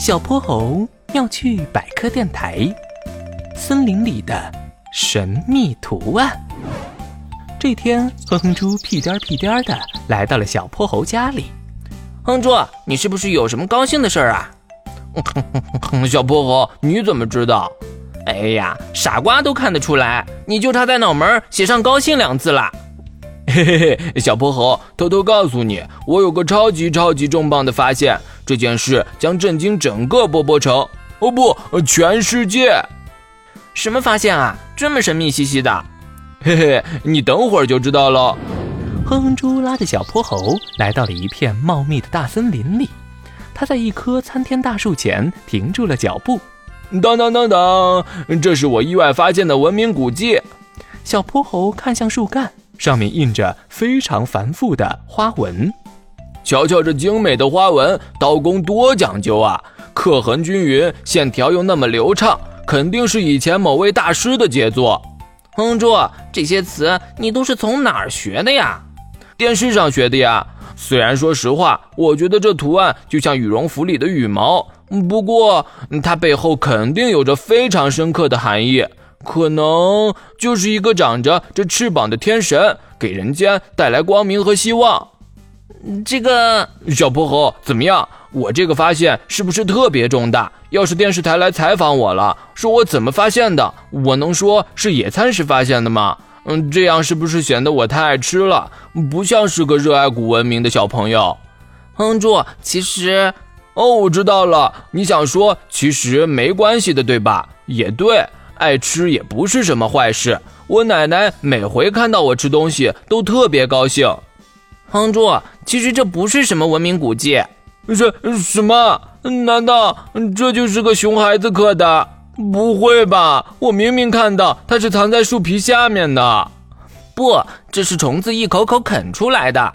小泼猴要去百科电台。森林里的神秘图案。这天，哼哼猪屁颠屁颠的来到了小泼猴家里。哼猪，你是不是有什么高兴的事儿啊？小泼猴，你怎么知道？哎呀，傻瓜都看得出来，你就差在脑门写上“高兴”两字了。嘿嘿嘿，小泼猴，偷偷告诉你，我有个超级超级重磅的发现，这件事将震惊整个波波城，哦不，全世界！什么发现啊？这么神秘兮兮的？嘿嘿，你等会儿就知道了。哼哼猪拉着小泼猴来到了一片茂密的大森林里，他在一棵参天大树前停住了脚步。当当当当，这是我意外发现的文明古迹。小泼猴看向树干。上面印着非常繁复的花纹，瞧瞧这精美的花纹，刀工多讲究啊！刻痕均匀，线条又那么流畅，肯定是以前某位大师的杰作。哼猪，这些词你都是从哪儿学的呀？电视上学的呀。虽然说实话，我觉得这图案就像羽绒服里的羽毛，不过它背后肯定有着非常深刻的含义。可能就是一个长着这翅膀的天神，给人间带来光明和希望。这个小泼猴怎么样？我这个发现是不是特别重大？要是电视台来采访我了，说我怎么发现的，我能说是野餐时发现的吗？嗯，这样是不是显得我太爱吃了，不像是个热爱古文明的小朋友？哼猪，其实……哦，我知道了，你想说其实没关系的，对吧？也对。爱吃也不是什么坏事，我奶奶每回看到我吃东西都特别高兴。哼猪，其实这不是什么文明古迹，什什么？难道这就是个熊孩子刻的？不会吧，我明明看到它是藏在树皮下面的。不，这是虫子一口口啃出来的。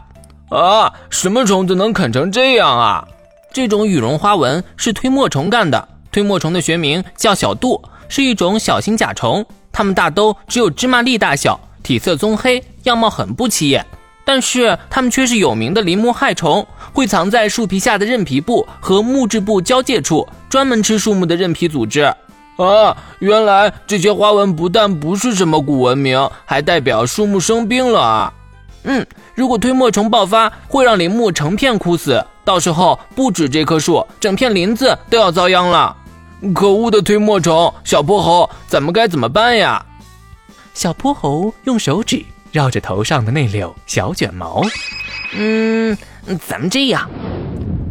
啊，什么虫子能啃成这样啊？这种羽绒花纹是推磨虫干的，推磨虫的学名叫小蠹。是一种小型甲虫，它们大都只有芝麻粒大小，体色棕黑，样貌很不起眼。但是它们却是有名的林木害虫，会藏在树皮下的韧皮部和木质部交界处，专门吃树木的韧皮组织。啊，原来这些花纹不但不是什么古文明，还代表树木生病了啊！嗯，如果推磨虫爆发，会让林木成片枯死，到时候不止这棵树，整片林子都要遭殃了。可恶的推磨虫，小泼猴，咱们该怎么办呀？小泼猴用手指绕着头上的那绺小卷毛。嗯，咱们这样。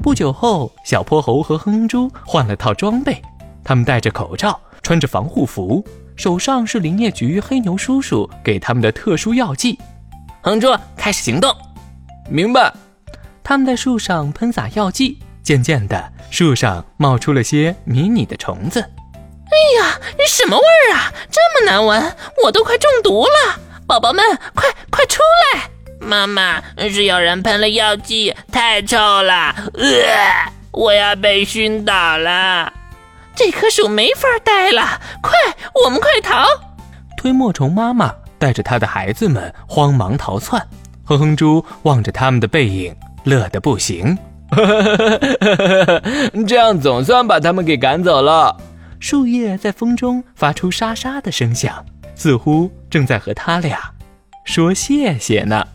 不久后，小泼猴和哼哼猪换了套装备，他们戴着口罩，穿着防护服，手上是林业局黑牛叔叔给他们的特殊药剂。哼猪，开始行动。明白。他们在树上喷洒药剂。渐渐的，树上冒出了些迷你的虫子。哎呀，什么味儿啊？这么难闻，我都快中毒了！宝宝们，快快出来！妈妈，是有人喷了药剂，太臭了！呃，我要被熏倒了。这棵树没法待了，快，我们快逃！推磨虫妈妈带着她的孩子们慌忙逃窜。哼哼猪望着他们的背影，乐得不行。这样总算把他们给赶走了。树叶在风中发出沙沙的声响，似乎正在和他俩说谢谢呢。